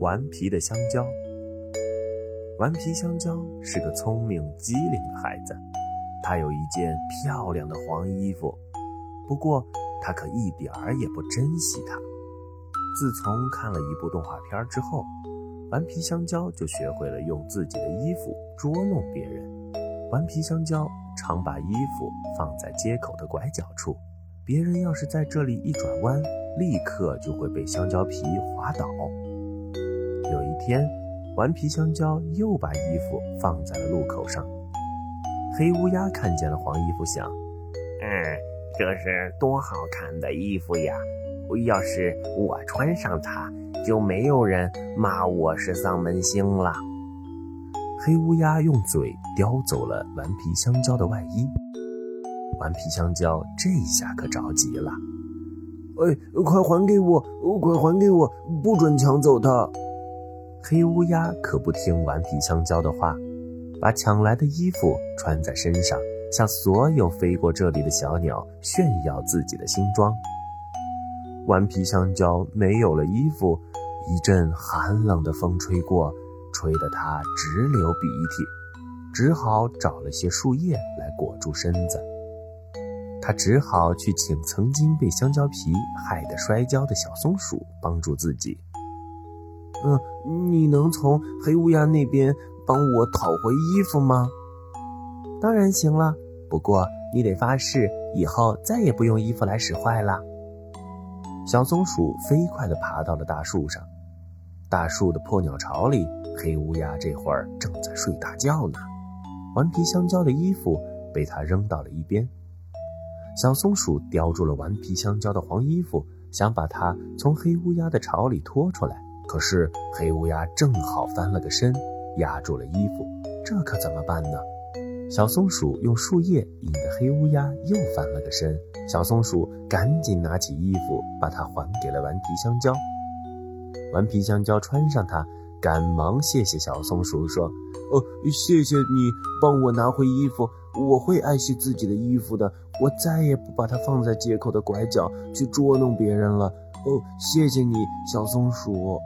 顽皮的香蕉。顽皮香蕉是个聪明机灵的孩子，他有一件漂亮的黄衣服，不过他可一点儿也不珍惜它。自从看了一部动画片之后，顽皮香蕉就学会了用自己的衣服捉弄别人。顽皮香蕉常把衣服放在街口的拐角处，别人要是在这里一转弯，立刻就会被香蕉皮滑倒。天，顽皮香蕉又把衣服放在了路口上。黑乌鸦看见了黄衣服，想：“嗯，这是多好看的衣服呀！要是我穿上它，就没有人骂我是丧门星了。”黑乌鸦用嘴叼走了顽皮香蕉的外衣。顽皮香蕉这下可着急了。哎，快还给我！快还给我！不准抢走它！黑乌鸦可不听顽皮香蕉的话，把抢来的衣服穿在身上，向所有飞过这里的小鸟炫耀自己的新装。顽皮香蕉没有了衣服，一阵寒冷的风吹过，吹得它直流鼻涕，只好找了些树叶来裹住身子。他只好去请曾经被香蕉皮害得摔跤的小松鼠帮助自己。嗯，你能从黑乌鸦那边帮我讨回衣服吗？当然行了，不过你得发誓以后再也不用衣服来使坏了。小松鼠飞快地爬到了大树上，大树的破鸟巢里，黑乌鸦这会儿正在睡大觉呢。顽皮香蕉的衣服被它扔到了一边。小松鼠叼住了顽皮香蕉的黄衣服，想把它从黑乌鸦的巢里拖出来。可是黑乌鸦正好翻了个身，压住了衣服，这可怎么办呢？小松鼠用树叶引得黑乌鸦又翻了个身。小松鼠赶紧拿起衣服，把它还给了顽皮香蕉。顽皮香蕉穿上它，赶忙谢谢小松鼠，说：“哦，谢谢你帮我拿回衣服。”我会爱惜自己的衣服的，我再也不把它放在街口的拐角去捉弄别人了。哦，谢谢你，小松鼠。